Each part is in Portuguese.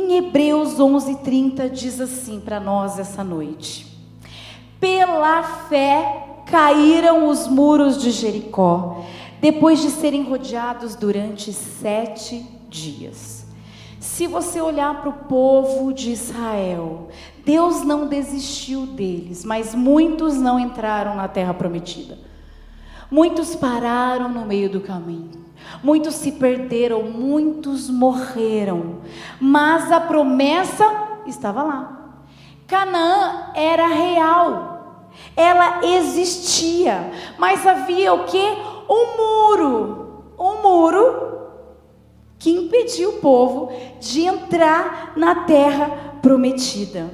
Em Hebreus 11:30 diz assim para nós essa noite: Pela fé caíram os muros de Jericó, depois de serem rodeados durante sete dias. Se você olhar para o povo de Israel, Deus não desistiu deles, mas muitos não entraram na terra prometida. Muitos pararam no meio do caminho. Muitos se perderam, muitos morreram. Mas a promessa estava lá. Canaã era real. Ela existia, mas havia o que? Um muro. Um muro que impediu o povo de entrar na terra prometida.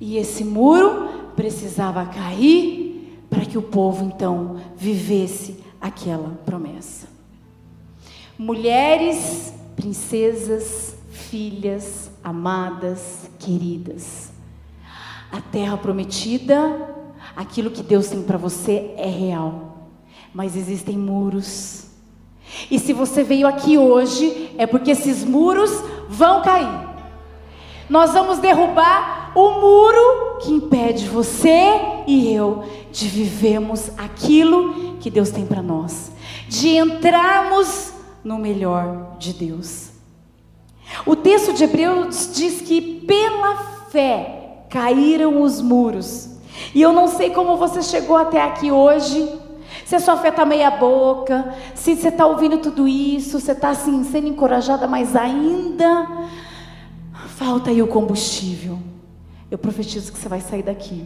E esse muro precisava cair para que o povo então vivesse aquela promessa. Mulheres, princesas, filhas, amadas, queridas. A terra prometida, aquilo que Deus tem para você é real. Mas existem muros. E se você veio aqui hoje, é porque esses muros vão cair. Nós vamos derrubar o muro que impede você e eu de vivermos aquilo que Deus tem para nós, de entrarmos no melhor de Deus. O texto de Hebreus diz que pela fé caíram os muros. E eu não sei como você chegou até aqui hoje. Se a sua fé está meia boca, se você está ouvindo tudo isso, você está assim, sendo encorajada, mas ainda falta aí o combustível. Eu profetizo que você vai sair daqui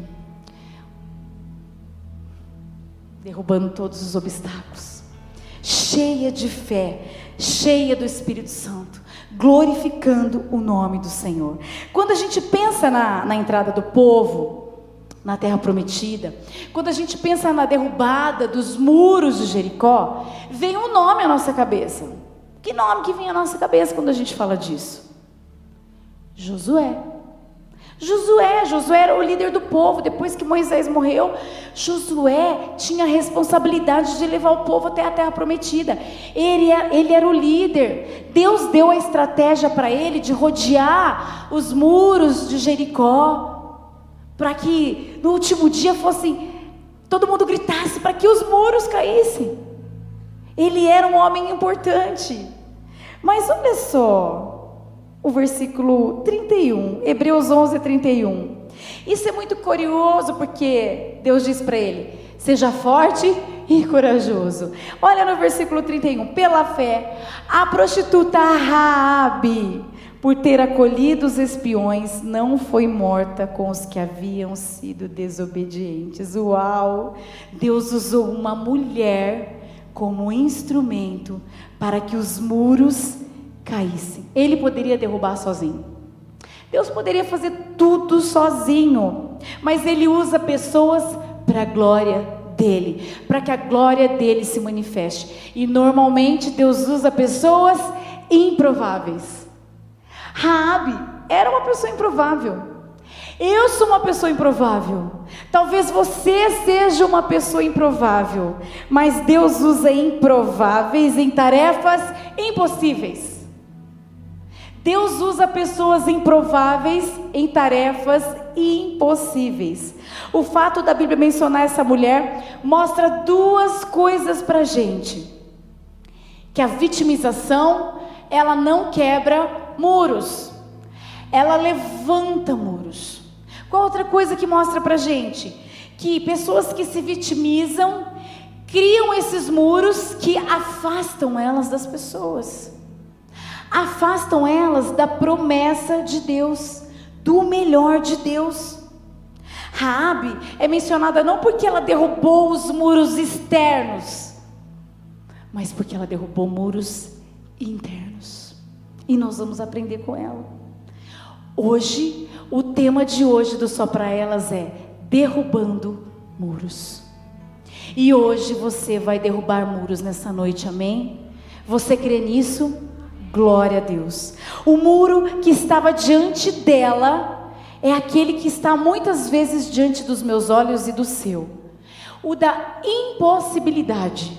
derrubando todos os obstáculos cheia de fé, cheia do Espírito Santo, glorificando o nome do Senhor. Quando a gente pensa na, na entrada do povo, na terra prometida, quando a gente pensa na derrubada dos muros de Jericó, vem um nome à nossa cabeça. Que nome que vem à nossa cabeça quando a gente fala disso? Josué. Josué, Josué era o líder do povo. Depois que Moisés morreu, Josué tinha a responsabilidade de levar o povo até a terra prometida. Ele, ele era o líder. Deus deu a estratégia para ele de rodear os muros de Jericó, para que no último dia fosse todo mundo gritasse para que os muros caíssem. Ele era um homem importante. Mas olha só, o versículo 31, Hebreus 11, 31. Isso é muito curioso porque Deus diz para ele: seja forte e corajoso. Olha no versículo 31, pela fé, a prostituta Raabe, por ter acolhido os espiões, não foi morta com os que haviam sido desobedientes. Uau! Deus usou uma mulher como instrumento para que os muros caíssem. Ele poderia derrubar sozinho. Deus poderia fazer tudo sozinho, mas ele usa pessoas para a glória dele, para que a glória dele se manifeste. E normalmente Deus usa pessoas improváveis. Raabe era uma pessoa improvável. Eu sou uma pessoa improvável. Talvez você seja uma pessoa improvável, mas Deus usa improváveis em tarefas impossíveis. Deus usa pessoas improváveis em tarefas impossíveis. O fato da Bíblia mencionar essa mulher mostra duas coisas para gente: que a vitimização ela não quebra muros, ela levanta muros. Qual outra coisa que mostra para gente? Que pessoas que se vitimizam criam esses muros que afastam elas das pessoas afastam elas da promessa de Deus, do melhor de Deus. Raabe é mencionada não porque ela derrubou os muros externos, mas porque ela derrubou muros internos. E nós vamos aprender com ela. Hoje, o tema de hoje do Só para Elas é derrubando muros. E hoje você vai derrubar muros nessa noite, amém? Você crê nisso? Glória a Deus. O muro que estava diante dela é aquele que está muitas vezes diante dos meus olhos e do seu. O da impossibilidade.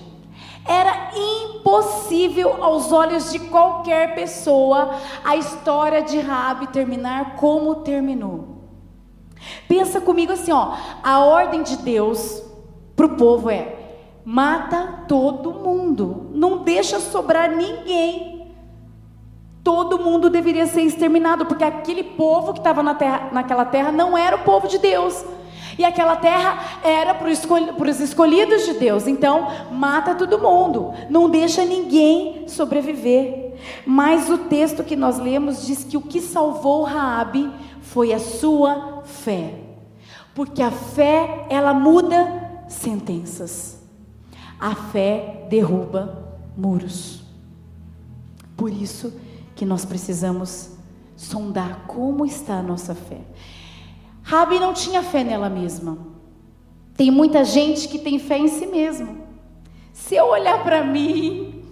Era impossível aos olhos de qualquer pessoa a história de Rabi terminar como terminou. Pensa comigo assim, ó, a ordem de Deus para o povo é: mata todo mundo, não deixa sobrar ninguém. Todo mundo deveria ser exterminado, porque aquele povo que estava na terra, naquela terra não era o povo de Deus. E aquela terra era para os escolhidos de Deus. Então, mata todo mundo. Não deixa ninguém sobreviver. Mas o texto que nós lemos diz que o que salvou Raabe foi a sua fé. Porque a fé, ela muda sentenças. A fé derruba muros. Por isso que nós precisamos sondar como está a nossa fé. Rabi não tinha fé nela mesma. Tem muita gente que tem fé em si mesmo. Se eu olhar para mim,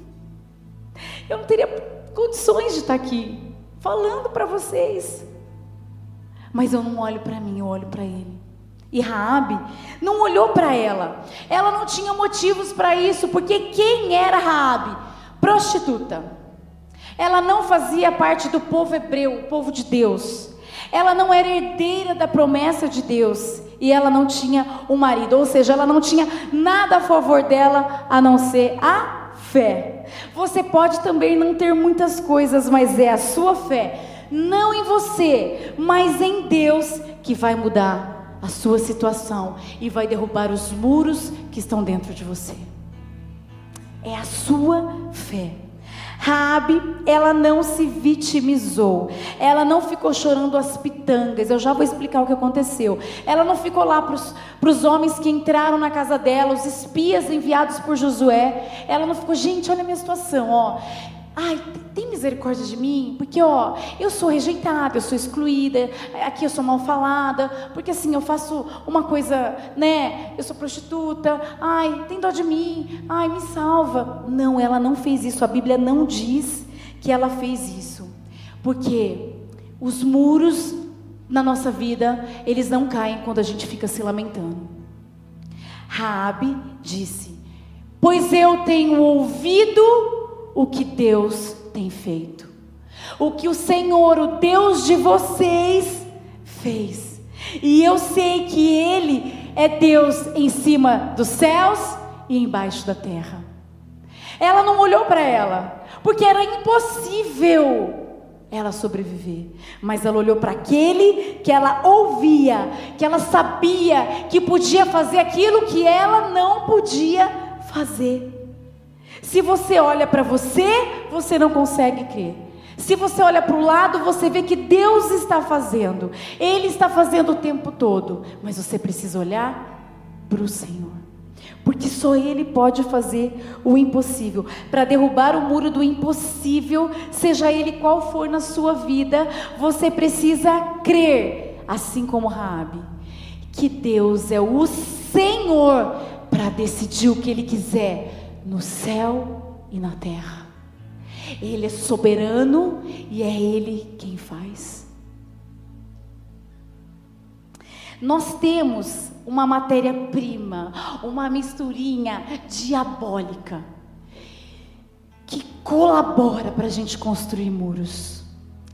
eu não teria condições de estar aqui falando para vocês. Mas eu não olho para mim, eu olho para ele. E Raabe não olhou para ela. Ela não tinha motivos para isso, porque quem era Raabe? Prostituta. Ela não fazia parte do povo hebreu, o povo de Deus. Ela não era herdeira da promessa de Deus e ela não tinha um marido, ou seja, ela não tinha nada a favor dela a não ser a fé. Você pode também não ter muitas coisas, mas é a sua fé, não em você, mas em Deus, que vai mudar a sua situação e vai derrubar os muros que estão dentro de você. É a sua fé. Rabi, ela não se vitimizou. Ela não ficou chorando as pitangas. Eu já vou explicar o que aconteceu. Ela não ficou lá para os homens que entraram na casa dela, os espias enviados por Josué. Ela não ficou, gente, olha a minha situação, ó. Ai, tem misericórdia de mim, porque ó, eu sou rejeitada, eu sou excluída, aqui eu sou mal falada, porque assim eu faço uma coisa, né? Eu sou prostituta. Ai, tem dó de mim. Ai, me salva. Não, ela não fez isso. A Bíblia não diz que ela fez isso. Porque os muros na nossa vida, eles não caem quando a gente fica se lamentando. Raabe disse: "Pois eu tenho ouvido o que Deus tem feito. O que o Senhor, o Deus de vocês, fez. E eu sei que Ele é Deus em cima dos céus e embaixo da terra. Ela não olhou para ela, porque era impossível ela sobreviver. Mas ela olhou para aquele que ela ouvia, que ela sabia que podia fazer aquilo que ela não podia fazer. Se você olha para você, você não consegue crer. Se você olha para o lado, você vê que Deus está fazendo. Ele está fazendo o tempo todo. Mas você precisa olhar para o Senhor. Porque só Ele pode fazer o impossível. Para derrubar o muro do impossível, seja ele qual for na sua vida, você precisa crer, assim como Raabe, que Deus é o Senhor para decidir o que Ele quiser no céu e na terra. Ele é soberano e é Ele quem faz. Nós temos uma matéria-prima, uma misturinha diabólica, que colabora para a gente construir muros.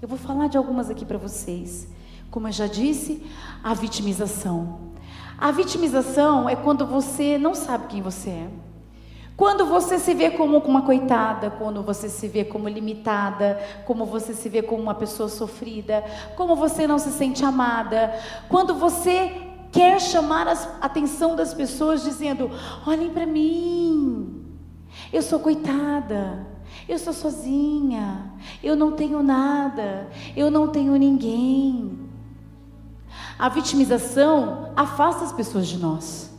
Eu vou falar de algumas aqui para vocês. Como eu já disse, a vitimização. A vitimização é quando você não sabe quem você é. Quando você se vê como uma coitada, quando você se vê como limitada, como você se vê como uma pessoa sofrida, como você não se sente amada, quando você quer chamar a atenção das pessoas dizendo: olhem para mim, eu sou coitada, eu sou sozinha, eu não tenho nada, eu não tenho ninguém. A vitimização afasta as pessoas de nós.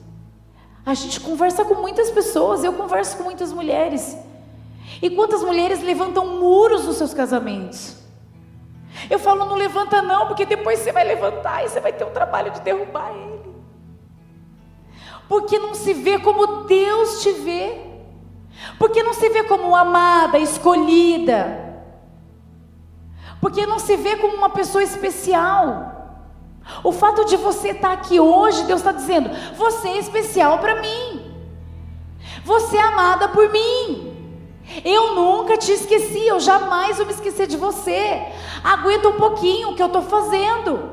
A gente conversa com muitas pessoas, eu converso com muitas mulheres. E quantas mulheres levantam muros nos seus casamentos? Eu falo, não levanta não, porque depois você vai levantar e você vai ter o trabalho de derrubar ele. Porque não se vê como Deus te vê. Porque não se vê como amada, escolhida. Porque não se vê como uma pessoa especial. O fato de você estar aqui hoje, Deus está dizendo: você é especial para mim. Você é amada por mim. Eu nunca te esqueci, eu jamais vou me esquecer de você. Aguenta um pouquinho o que eu estou fazendo.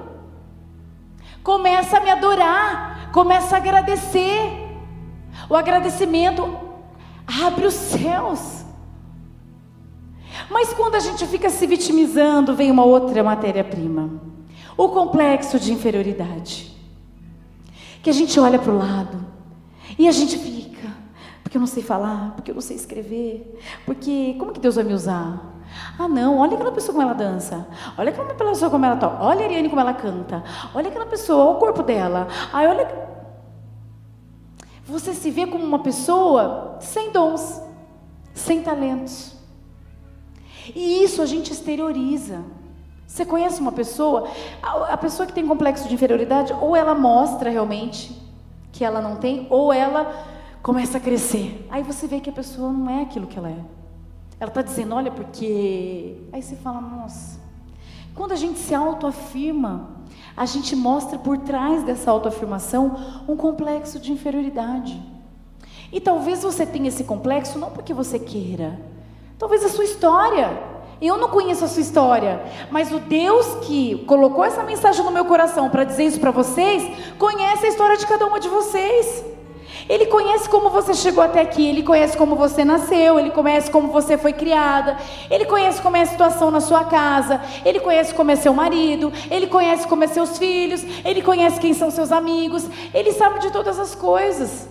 Começa a me adorar, começa a agradecer. O agradecimento abre os céus. Mas quando a gente fica se vitimizando, vem uma outra matéria-prima: o complexo de inferioridade. Que a gente olha para o lado e a gente fica, porque eu não sei falar, porque eu não sei escrever, porque como que Deus vai me usar? Ah, não, olha aquela pessoa como ela dança. Olha aquela pessoa como ela toca. Olha a Ariane como ela canta. Olha aquela pessoa, olha o corpo dela. Ai, olha. Você se vê como uma pessoa sem dons, sem talentos. E isso a gente exterioriza. Você conhece uma pessoa, a pessoa que tem complexo de inferioridade, ou ela mostra realmente que ela não tem, ou ela começa a crescer. Aí você vê que a pessoa não é aquilo que ela é. Ela está dizendo, olha, porque. Aí você fala, nossa. Quando a gente se autoafirma, a gente mostra por trás dessa autoafirmação um complexo de inferioridade. E talvez você tenha esse complexo não porque você queira, talvez a sua história. Eu não conheço a sua história, mas o Deus que colocou essa mensagem no meu coração para dizer isso para vocês, conhece a história de cada uma de vocês. Ele conhece como você chegou até aqui, ele conhece como você nasceu, ele conhece como você foi criada, ele conhece como é a situação na sua casa, ele conhece como é seu marido, ele conhece como é seus filhos, ele conhece quem são seus amigos, ele sabe de todas as coisas.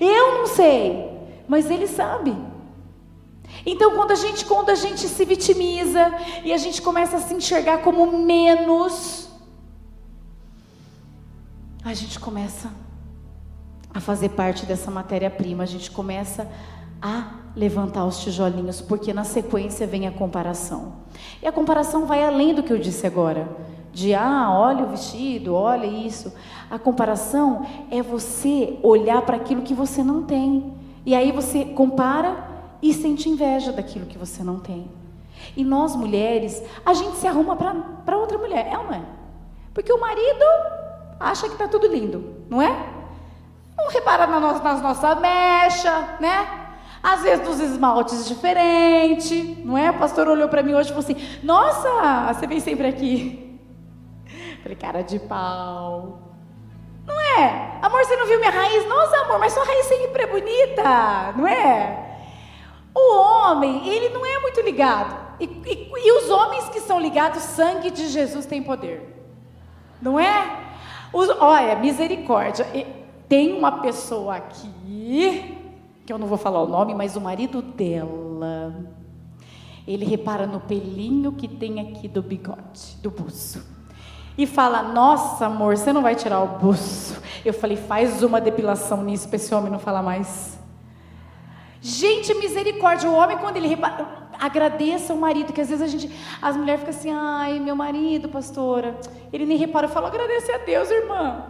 Eu não sei, mas ele sabe. Então, quando a gente, quando a gente se vitimiza e a gente começa a se enxergar como menos, a gente começa a fazer parte dessa matéria-prima, a gente começa a levantar os tijolinhos, porque na sequência vem a comparação. E a comparação vai além do que eu disse agora. De ah, olha o vestido, olha isso. A comparação é você olhar para aquilo que você não tem. E aí você compara e sente inveja daquilo que você não tem. E nós mulheres, a gente se arruma para outra mulher, é ou não é? Porque o marido acha que está tudo lindo, não é? Não repara na nossa, nas nossas mechas, né? Às vezes dos esmaltes diferentes, não é? O pastor olhou para mim hoje e falou assim: Nossa, você vem sempre aqui. Falei, cara de pau. Não é? Amor, você não viu minha raiz? Nossa, amor, mas sua raiz sempre é bonita, não é? O homem, ele não é muito ligado. E, e, e, os homens que são ligados, sangue de Jesus tem poder. Não é? Os, olha, misericórdia. Tem uma pessoa aqui, que eu não vou falar o nome, mas o marido dela, ele repara no pelinho que tem aqui do bigode, do buço. E fala: Nossa, amor, você não vai tirar o buço. Eu falei: Faz uma depilação nisso para esse homem não falar mais. Gente, misericórdia, o homem quando ele repara, agradeça o marido, que às vezes a gente, as mulheres ficam assim, ai, meu marido, pastora, ele nem repara, eu falo, agradece a Deus, irmã.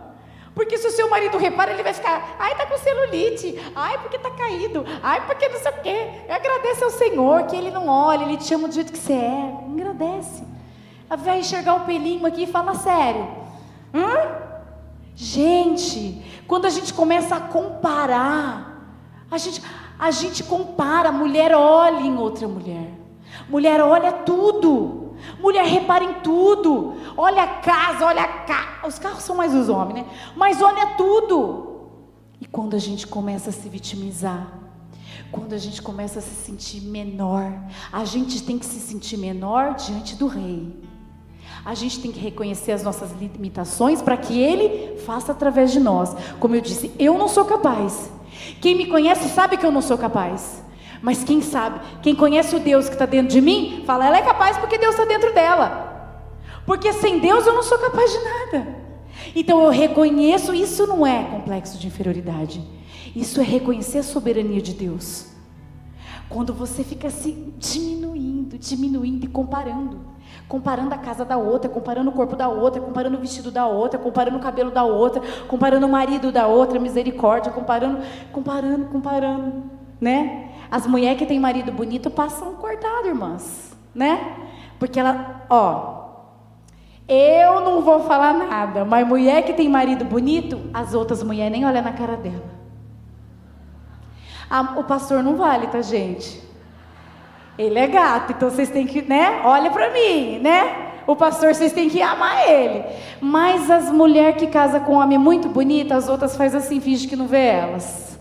Porque se o seu marido repara, ele vai ficar, ai, tá com celulite, ai, porque tá caído, ai, porque não sei o quê. Agradece ao Senhor que ele não olha, ele te chama do jeito que você é. Agradece. Vai enxergar o pelinho aqui e fala sério. Hã? Gente, quando a gente começa a comparar, a gente, a gente compara, mulher olha em outra mulher. Mulher olha tudo. Mulher repara em tudo. Olha a casa, olha a casa. Os carros são mais os homens, né? Mas olha tudo. E quando a gente começa a se vitimizar, quando a gente começa a se sentir menor, a gente tem que se sentir menor diante do rei. A gente tem que reconhecer as nossas limitações para que ele faça através de nós. Como eu disse, eu não sou capaz. Quem me conhece sabe que eu não sou capaz. Mas quem sabe, quem conhece o Deus que está dentro de mim, fala, ela é capaz porque Deus está dentro dela. Porque sem Deus eu não sou capaz de nada. Então eu reconheço, isso não é complexo de inferioridade. Isso é reconhecer a soberania de Deus. Quando você fica se diminuindo, diminuindo e comparando comparando a casa da outra, comparando o corpo da outra, comparando o vestido da outra, comparando o cabelo da outra, comparando o marido da outra, misericórdia, comparando, comparando, comparando, né? As mulheres que têm marido bonito passam cortado, irmãs, né? Porque ela, ó, eu não vou falar nada, mas mulher que tem marido bonito, as outras mulheres nem olham na cara dela. Ah, o pastor não vale, tá, gente? Ele é gato, então vocês têm que, né? Olha para mim, né? O pastor, vocês têm que amar ele. Mas as mulheres que casam com um homem muito bonito, as outras faz assim, finge que não vê elas.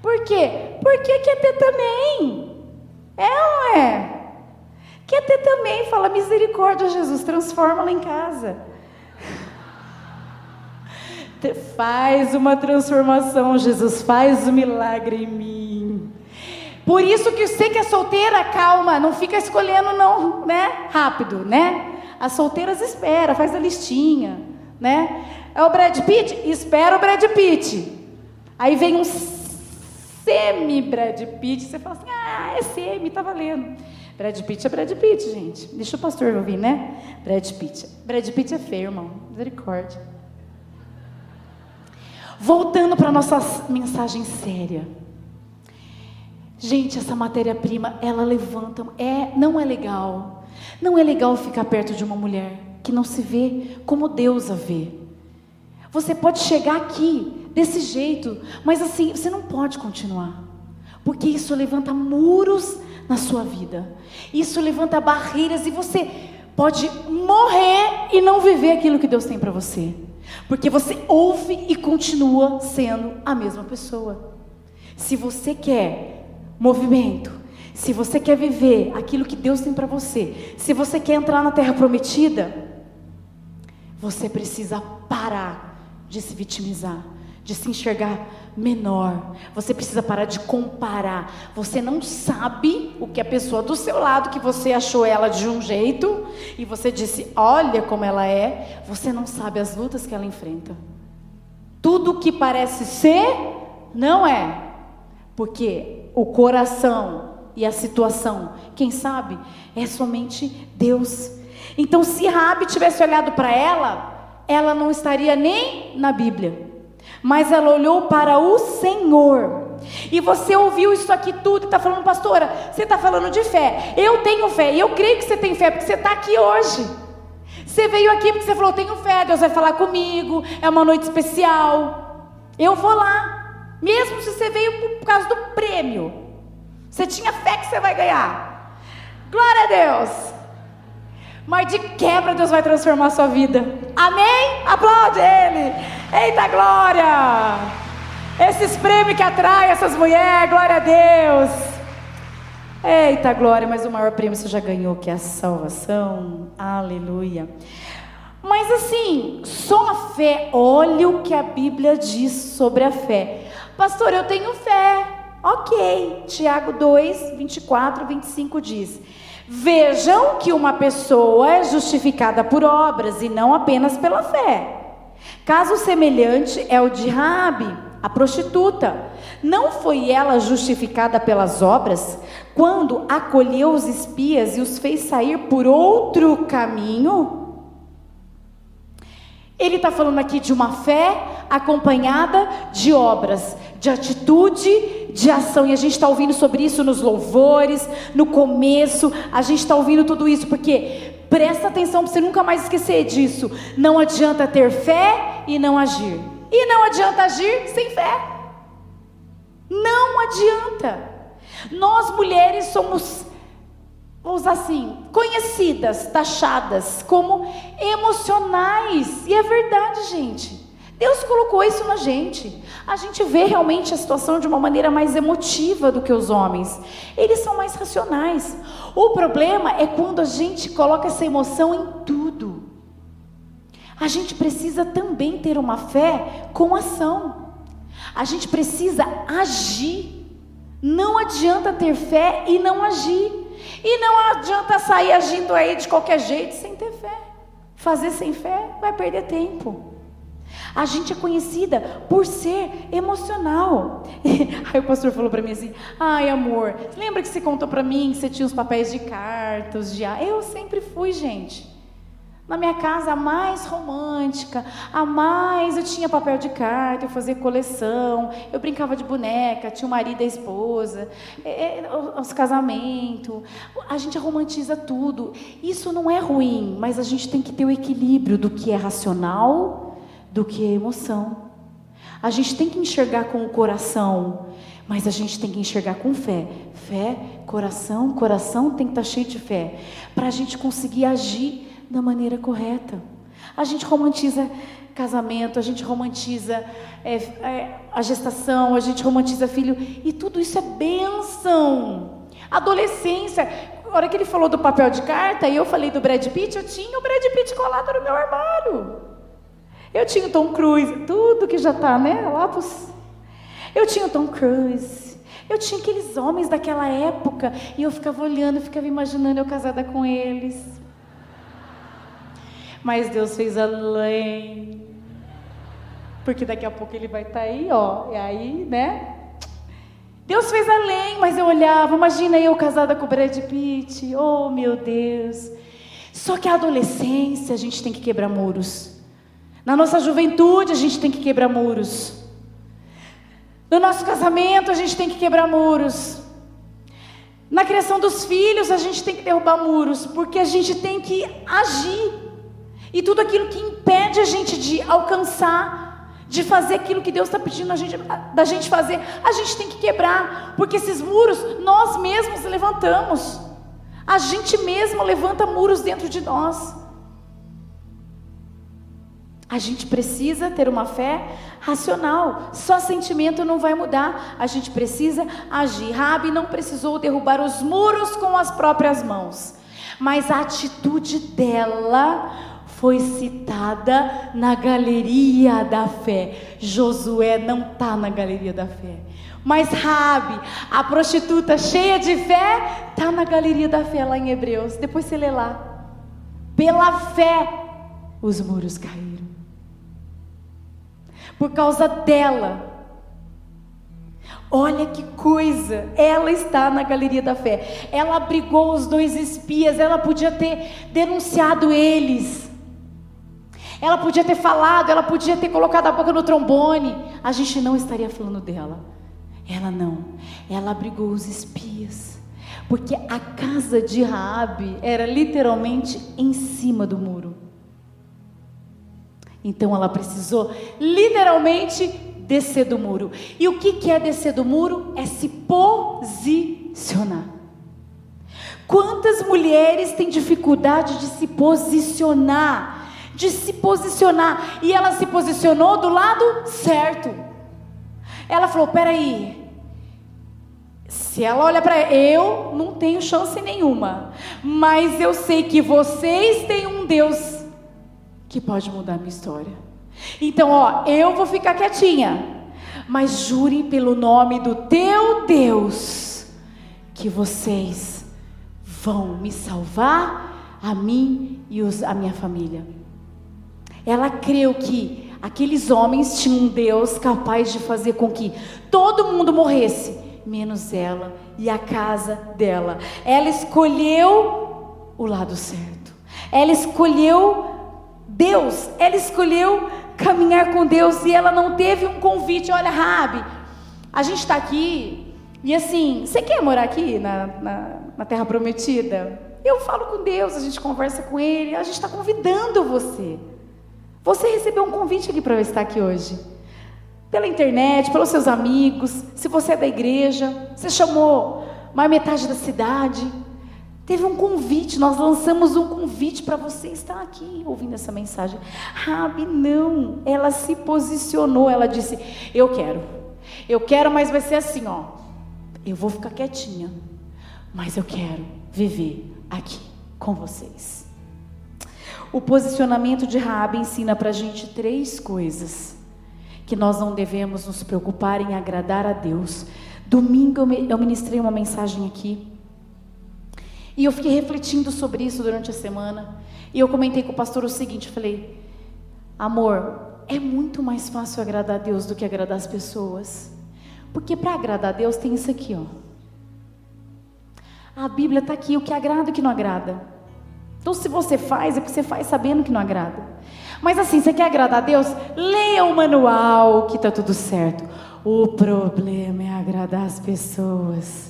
Por quê? Porque quer ter também. É ou não é? Quer ter também, fala misericórdia, Jesus, transforma-la em casa. Faz uma transformação, Jesus, faz um milagre em mim. Por isso que você que é solteira, calma, não fica escolhendo não, né? Rápido, né? As solteiras espera, faz a listinha, né? É o Brad Pitt? Espera o Brad Pitt. Aí vem um semi Brad Pitt, você fala assim: "Ah, é semi, tá valendo". Brad Pitt é Brad Pitt, gente. Deixa o pastor ouvir, né? Brad Pitt. Brad Pitt é feio, irmão. Misericórdia. Voltando para nossa mensagem séria. Gente, essa matéria-prima, ela levanta, é, não é legal. Não é legal ficar perto de uma mulher que não se vê como Deus a vê. Você pode chegar aqui desse jeito, mas assim, você não pode continuar. Porque isso levanta muros na sua vida. Isso levanta barreiras e você pode morrer e não viver aquilo que Deus tem para você. Porque você ouve e continua sendo a mesma pessoa. Se você quer movimento, se você quer viver aquilo que Deus tem para você, se você quer entrar na terra prometida, você precisa parar de se vitimizar, de se enxergar menor. Você precisa parar de comparar. Você não sabe o que a pessoa do seu lado, que você achou ela de um jeito, e você disse, olha como ela é, você não sabe as lutas que ela enfrenta. Tudo que parece ser, não é. Porque o coração e a situação, quem sabe, é somente Deus. Então, se Rabi tivesse olhado para ela, ela não estaria nem na Bíblia mas ela olhou para o Senhor. E você ouviu isso aqui tudo e está falando, pastora, você está falando de fé. Eu tenho fé, e eu creio que você tem fé, porque você está aqui hoje. Você veio aqui porque você falou, tenho fé, Deus vai falar comigo, é uma noite especial. Eu vou lá, mesmo se você veio por causa do prêmio. Você tinha fé que você vai ganhar. Glória a Deus. Mas de quebra Deus vai transformar a sua vida. Amém? Aplaude Ele. Eita glória! Esses prêmios que atraem essas mulheres, glória a Deus. Eita glória, mas o maior prêmio você já ganhou, que é a salvação. Aleluia. Mas assim, só a fé, olha o que a Bíblia diz sobre a fé. Pastor, eu tenho fé. Ok. Tiago 2, 24, 25 diz. Vejam que uma pessoa é justificada por obras e não apenas pela fé. Caso semelhante é o de Rabi, a prostituta. Não foi ela justificada pelas obras quando acolheu os espias e os fez sair por outro caminho? Ele está falando aqui de uma fé acompanhada de obras, de atitude, de ação. E a gente está ouvindo sobre isso nos louvores, no começo. A gente está ouvindo tudo isso porque presta atenção para você nunca mais esquecer disso. Não adianta ter fé e não agir. E não adianta agir sem fé. Não adianta. Nós mulheres somos vamos usar assim, conhecidas, taxadas como emocionais. E é verdade, gente. Deus colocou isso na gente. A gente vê realmente a situação de uma maneira mais emotiva do que os homens. Eles são mais racionais. O problema é quando a gente coloca essa emoção em tudo. A gente precisa também ter uma fé com ação. A gente precisa agir. Não adianta ter fé e não agir. E não adianta sair agindo aí de qualquer jeito sem ter fé. Fazer sem fé vai perder tempo. A gente é conhecida por ser emocional. Aí o pastor falou para mim assim: "Ai, amor, lembra que você contou para mim que você tinha os papéis de cartas, de Eu sempre fui, gente. Na minha casa, a mais romântica, a mais. Eu tinha papel de carta, eu fazia coleção, eu brincava de boneca, tinha o marido e a esposa, é, é, os casamentos. A gente romantiza tudo. Isso não é ruim, mas a gente tem que ter o equilíbrio do que é racional, do que é emoção. A gente tem que enxergar com o coração. Mas a gente tem que enxergar com fé. Fé, coração, coração tem que estar cheio de fé. Para a gente conseguir agir da maneira correta. A gente romantiza casamento, a gente romantiza é, é, a gestação, a gente romantiza filho, e tudo isso é bênção. Adolescência, a hora que ele falou do papel de carta e eu falei do Brad Pitt, eu tinha o Brad Pitt colado no meu armário. Eu tinha o Tom Cruise, tudo que já está, né? Lá pros... Eu tinha o Tom Cruise. Eu tinha aqueles homens daquela época e eu ficava olhando, ficava imaginando eu casada com eles. Mas Deus fez além. Porque daqui a pouco ele vai estar tá aí, ó. E aí, né? Deus fez além, mas eu olhava, imagina eu casada com o Brad Pitt. Oh, meu Deus. Só que a adolescência a gente tem que quebrar muros. Na nossa juventude a gente tem que quebrar muros. No nosso casamento a gente tem que quebrar muros. Na criação dos filhos a gente tem que derrubar muros, porque a gente tem que agir. E tudo aquilo que impede a gente de alcançar, de fazer aquilo que Deus está pedindo gente, da gente fazer, a gente tem que quebrar, porque esses muros nós mesmos levantamos. A gente mesmo levanta muros dentro de nós. A gente precisa ter uma fé racional. Só sentimento não vai mudar. A gente precisa agir. Rabi não precisou derrubar os muros com as próprias mãos, mas a atitude dela foi citada na galeria da fé. Josué não está na galeria da fé. Mas Rabi, a prostituta cheia de fé, está na galeria da fé lá em Hebreus. Depois você lê lá. Pela fé, os muros caíram. Por causa dela. Olha que coisa, ela está na galeria da fé. Ela abrigou os dois espias, ela podia ter denunciado eles. Ela podia ter falado, ela podia ter colocado a boca no trombone. A gente não estaria falando dela. Ela não. Ela abrigou os espias. Porque a casa de Raabe era literalmente em cima do muro. Então ela precisou literalmente descer do muro. E o que é descer do muro? É se posicionar. Quantas mulheres têm dificuldade de se posicionar? de se posicionar. E ela se posicionou do lado certo. Ela falou: peraí. Se ela olha para eu, não tenho chance nenhuma. Mas eu sei que vocês têm um Deus que pode mudar minha história. Então, ó, eu vou ficar quietinha. Mas jurem pelo nome do teu Deus que vocês vão me salvar, a mim e os, a minha família. Ela creu que aqueles homens tinham um Deus capaz de fazer com que todo mundo morresse, menos ela e a casa dela. Ela escolheu o lado certo. Ela escolheu Deus. Ela escolheu caminhar com Deus e ela não teve um convite. Olha, Rabi, a gente está aqui e assim, você quer morar aqui na, na, na Terra Prometida? Eu falo com Deus, a gente conversa com Ele, a gente está convidando você. Você recebeu um convite aqui para estar aqui hoje. Pela internet, pelos seus amigos, se você é da igreja, você chamou mais metade da cidade. Teve um convite, nós lançamos um convite para você estar aqui ouvindo essa mensagem. Rabi, não, ela se posicionou, ela disse: Eu quero, eu quero, mas vai ser assim, ó. Eu vou ficar quietinha, mas eu quero viver aqui com vocês. O posicionamento de Raabe ensina para a gente três coisas que nós não devemos nos preocupar em agradar a Deus. Domingo eu ministrei uma mensagem aqui e eu fiquei refletindo sobre isso durante a semana e eu comentei com o pastor o seguinte, eu falei: amor, é muito mais fácil agradar a Deus do que agradar as pessoas, porque para agradar a Deus tem isso aqui, ó. A Bíblia está aqui, o que agrada e o que não agrada. Então, se você faz, é porque você faz sabendo que não agrada. Mas assim, você quer agradar a Deus? Leia o manual que está tudo certo. O problema é agradar as pessoas.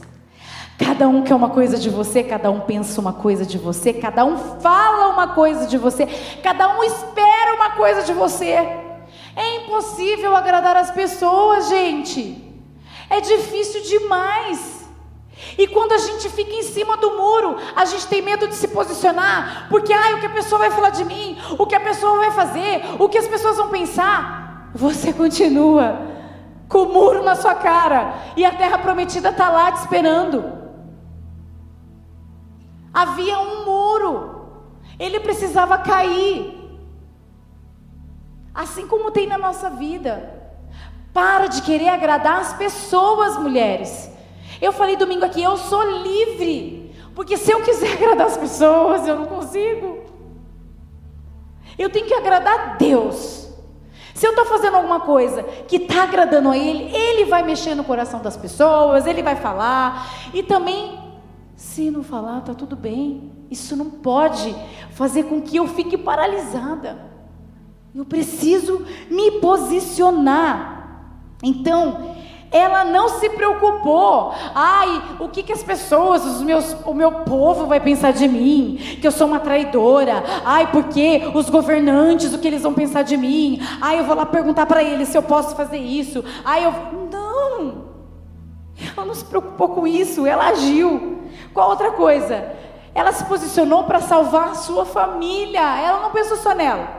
Cada um quer uma coisa de você, cada um pensa uma coisa de você, cada um fala uma coisa de você, cada um espera uma coisa de você. É impossível agradar as pessoas, gente. É difícil demais. E quando a gente fica em cima do muro, a gente tem medo de se posicionar, porque ai, o que a pessoa vai falar de mim, o que a pessoa vai fazer, o que as pessoas vão pensar. Você continua com o muro na sua cara e a terra prometida está lá te esperando. Havia um muro, ele precisava cair. Assim como tem na nossa vida. Para de querer agradar as pessoas, mulheres. Eu falei domingo aqui, eu sou livre. Porque se eu quiser agradar as pessoas, eu não consigo. Eu tenho que agradar Deus. Se eu estou fazendo alguma coisa que está agradando a Ele, Ele vai mexer no coração das pessoas, Ele vai falar. E também, se não falar, está tudo bem. Isso não pode fazer com que eu fique paralisada. Eu preciso me posicionar. Então, ela não se preocupou. Ai, o que, que as pessoas, os meus, o meu povo vai pensar de mim? Que eu sou uma traidora. Ai, porque os governantes, o que eles vão pensar de mim? Ai, eu vou lá perguntar para eles se eu posso fazer isso. Ai, eu. Não! Ela não se preocupou com isso, ela agiu. Qual outra coisa? Ela se posicionou para salvar a sua família. Ela não pensou só nela.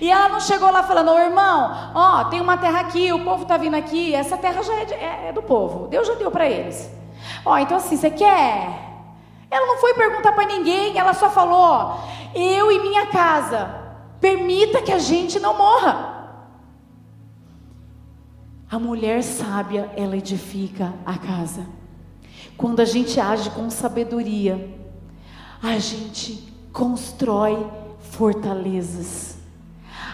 E ela não chegou lá falando, ô irmão, ó, tem uma terra aqui, o povo está vindo aqui, essa terra já é, de, é, é do povo, Deus já deu para eles. Ó, então assim, você quer? Ela não foi perguntar para ninguém, ela só falou, eu e minha casa, permita que a gente não morra. A mulher sábia, ela edifica a casa. Quando a gente age com sabedoria, a gente constrói fortalezas.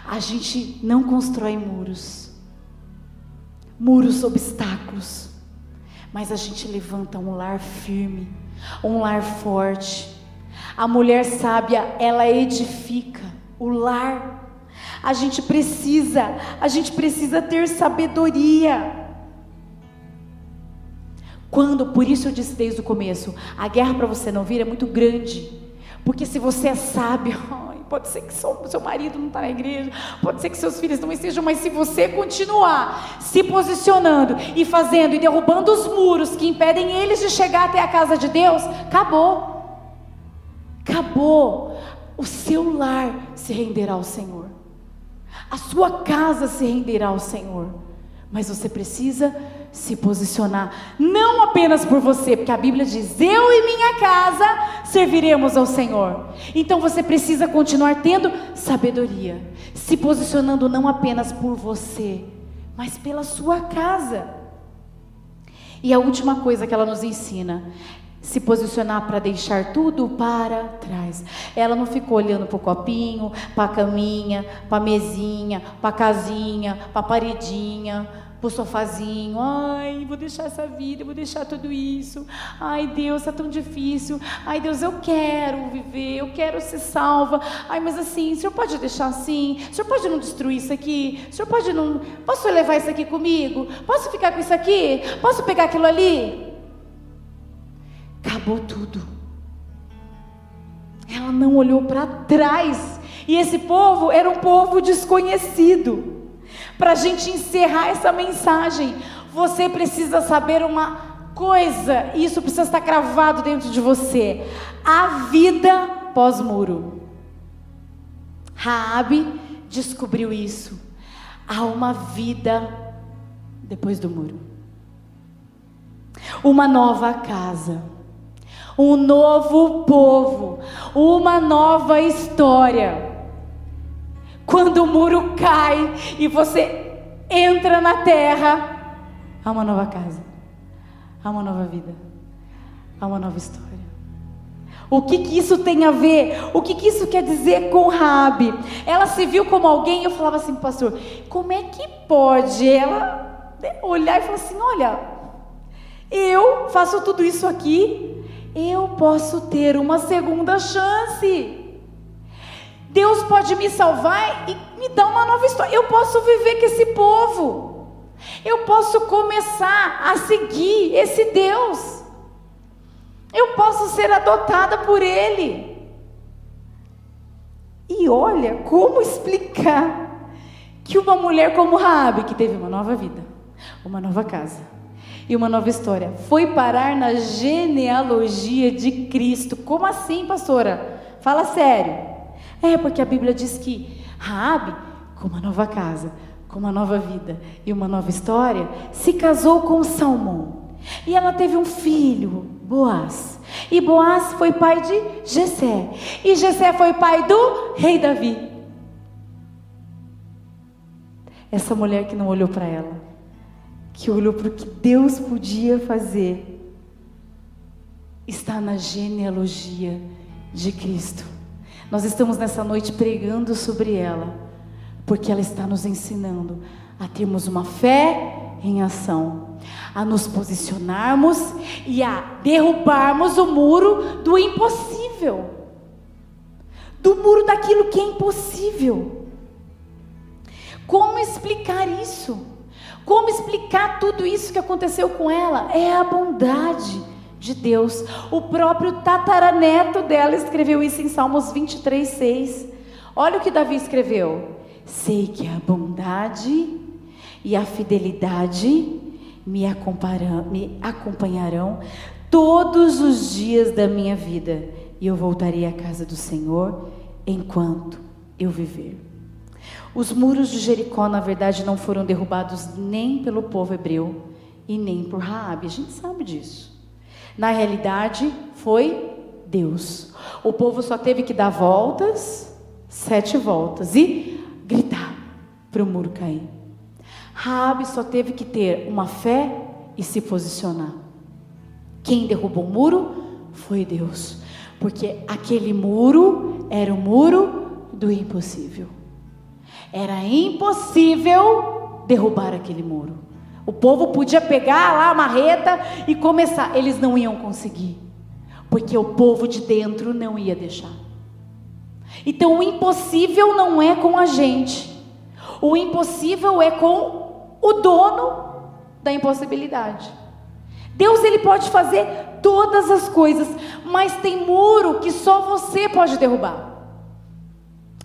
A gente não constrói muros, muros, obstáculos, mas a gente levanta um lar firme, um lar forte. A mulher sábia, ela edifica o lar. A gente precisa, a gente precisa ter sabedoria. Quando, por isso eu disse desde o começo, a guerra para você não vir é muito grande. Porque se você é sábio, pode ser que seu, seu marido não está na igreja, pode ser que seus filhos não estejam, mas se você continuar se posicionando e fazendo e derrubando os muros que impedem eles de chegar até a casa de Deus, acabou. Acabou. O seu lar se renderá ao Senhor. A sua casa se renderá ao Senhor. Mas você precisa se posicionar, não apenas por você, porque a Bíblia diz: Eu e minha casa serviremos ao Senhor. Então você precisa continuar tendo sabedoria, se posicionando não apenas por você, mas pela sua casa. E a última coisa que ela nos ensina se posicionar para deixar tudo para trás. Ela não ficou olhando para o copinho, para a caminha, para a mesinha, para a casinha, para a paredinha, pro sofazinho. Ai, vou deixar essa vida, vou deixar tudo isso. Ai, Deus, está tão difícil. Ai, Deus, eu quero viver, eu quero ser salva. Ai, mas assim, o senhor pode deixar assim? O senhor pode não destruir isso aqui? O senhor pode não. Posso levar isso aqui comigo? Posso ficar com isso aqui? Posso pegar aquilo ali? Acabou tudo. Ela não olhou para trás. E esse povo era um povo desconhecido. Para a gente encerrar essa mensagem, você precisa saber uma coisa, e isso precisa estar cravado dentro de você: a vida pós-muro. Raabe descobriu isso. Há uma vida depois do muro. Uma nova casa, um novo povo, uma nova história. Quando o muro cai e você entra na terra, há uma nova casa, há uma nova vida, há uma nova história. O que, que isso tem a ver? O que, que isso quer dizer com Rabi? Ela se viu como alguém, eu falava assim, pastor, como é que pode ela olhar e falar assim: olha, eu faço tudo isso aqui, eu posso ter uma segunda chance. Deus pode me salvar e me dar uma nova história. Eu posso viver com esse povo. Eu posso começar a seguir esse Deus. Eu posso ser adotada por Ele. E olha como explicar que uma mulher como Raabe, que teve uma nova vida, uma nova casa e uma nova história. Foi parar na genealogia de Cristo. Como assim, pastora? Fala sério. É porque a Bíblia diz que Raabe, com uma nova casa, com uma nova vida e uma nova história, se casou com Salmão. E ela teve um filho, Boaz. E Boaz foi pai de Jessé. E Jessé foi pai do rei Davi. Essa mulher que não olhou para ela, que olhou para o que Deus podia fazer, está na genealogia de Cristo. Nós estamos nessa noite pregando sobre ela, porque ela está nos ensinando a termos uma fé em ação, a nos posicionarmos e a derrubarmos o muro do impossível, do muro daquilo que é impossível. Como explicar isso? Como explicar tudo isso que aconteceu com ela? É a bondade de Deus. O próprio tataraneto dela escreveu isso em Salmos 23, 6. Olha o que Davi escreveu: Sei que a bondade e a fidelidade me acompanharão, me acompanharão todos os dias da minha vida, e eu voltarei à casa do Senhor enquanto eu viver. Os muros de Jericó, na verdade, não foram derrubados nem pelo povo hebreu e nem por Raabe. A gente sabe disso. Na realidade, foi Deus. O povo só teve que dar voltas, sete voltas, e gritar para o muro cair. Raabe só teve que ter uma fé e se posicionar. Quem derrubou o muro foi Deus, porque aquele muro era o muro do impossível. Era impossível derrubar aquele muro. O povo podia pegar lá a marreta e começar, eles não iam conseguir, porque o povo de dentro não ia deixar. Então o impossível não é com a gente, o impossível é com o dono da impossibilidade. Deus ele pode fazer todas as coisas, mas tem muro que só você pode derrubar.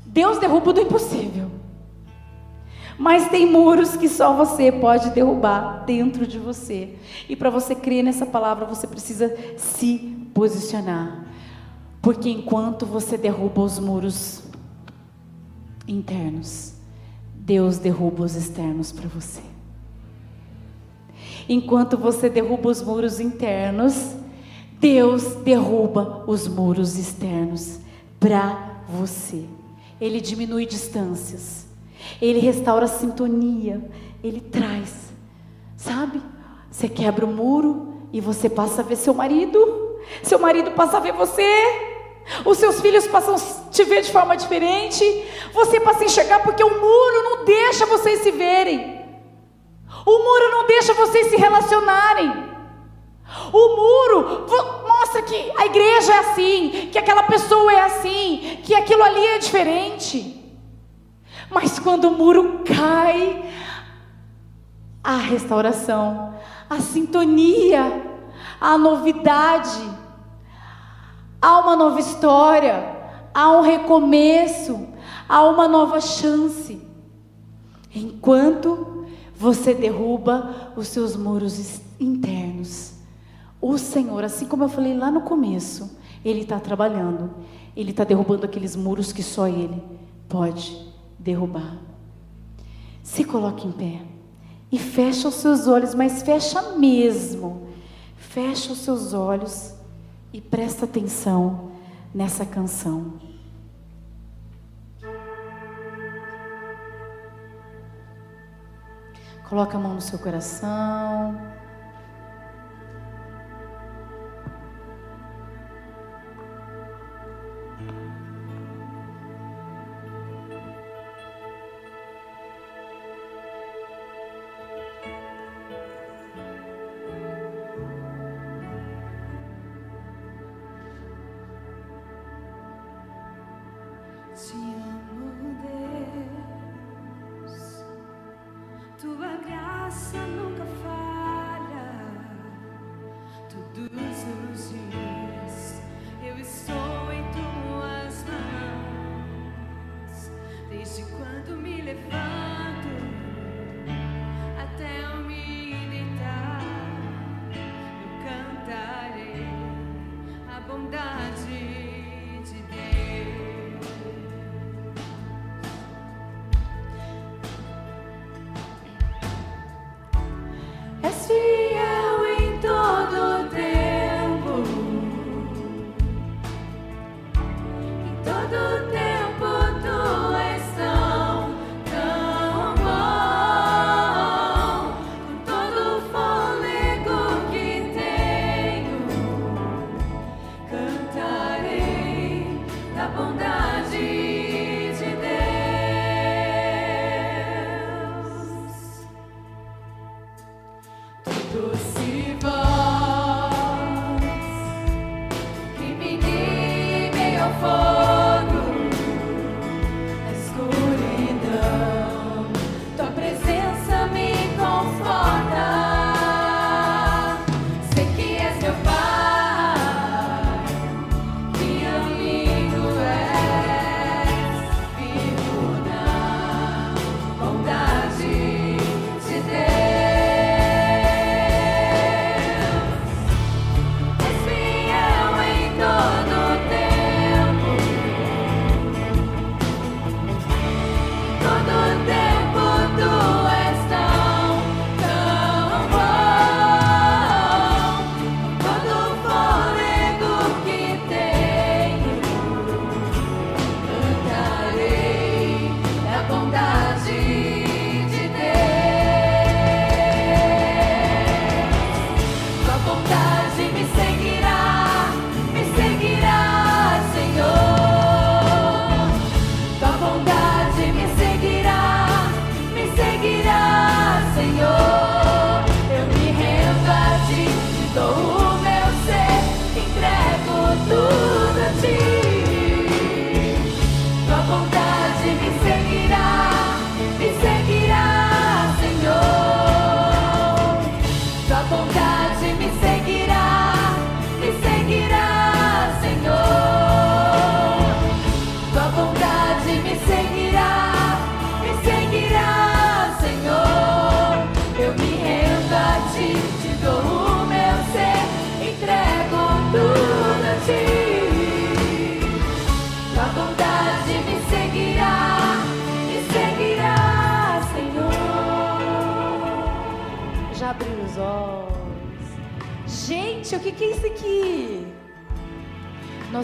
Deus derruba do impossível. Mas tem muros que só você pode derrubar dentro de você. E para você crer nessa palavra, você precisa se posicionar. Porque enquanto você derruba os muros internos, Deus derruba os externos para você. Enquanto você derruba os muros internos, Deus derruba os muros externos para você. Ele diminui distâncias. Ele restaura a sintonia, ele traz. Sabe? Você quebra o muro e você passa a ver seu marido, seu marido passa a ver você. Os seus filhos passam a te ver de forma diferente. Você passa a enxergar porque o muro não deixa vocês se verem. O muro não deixa vocês se relacionarem. O muro mostra que a igreja é assim, que aquela pessoa é assim, que aquilo ali é diferente. Mas quando o muro cai, a restauração, a sintonia, a novidade, há uma nova história, há um recomeço, há uma nova chance. Enquanto você derruba os seus muros internos, o Senhor, assim como eu falei lá no começo, Ele está trabalhando, Ele está derrubando aqueles muros que só Ele pode derrubar. Se coloque em pé e fecha os seus olhos, mas fecha mesmo. Fecha os seus olhos e presta atenção nessa canção. Coloca a mão no seu coração.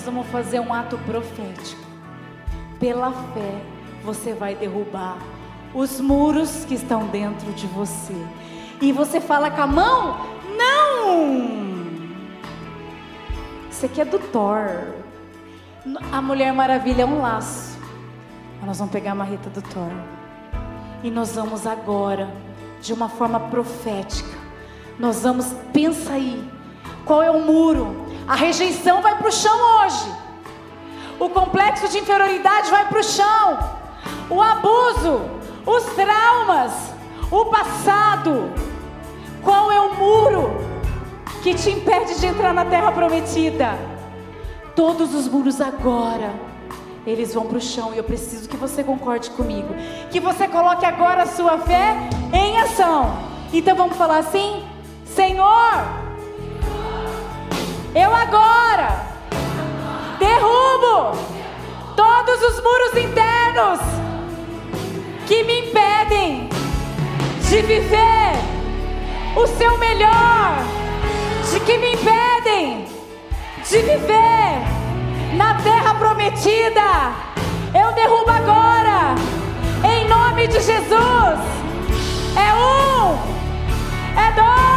Vamos fazer um ato profético. Pela fé, você vai derrubar os muros que estão dentro de você. E você fala com a mão: Não! Isso aqui é do Thor. A Mulher Maravilha é um laço. Nós vamos pegar a marreta do Thor. E nós vamos agora, de uma forma profética, nós vamos, pensa aí, qual é o muro a rejeição vai para o chão hoje. O complexo de inferioridade vai para o chão. O abuso, os traumas, o passado. Qual é o muro que te impede de entrar na terra prometida? Todos os muros agora, eles vão para o chão e eu preciso que você concorde comigo. Que você coloque agora a sua fé em ação. Então vamos falar assim: Senhor eu agora derrubo todos os muros internos que me impedem de viver o seu melhor, de que me impedem de viver na terra prometida. Eu derrubo agora, em nome de Jesus. É um, é dois,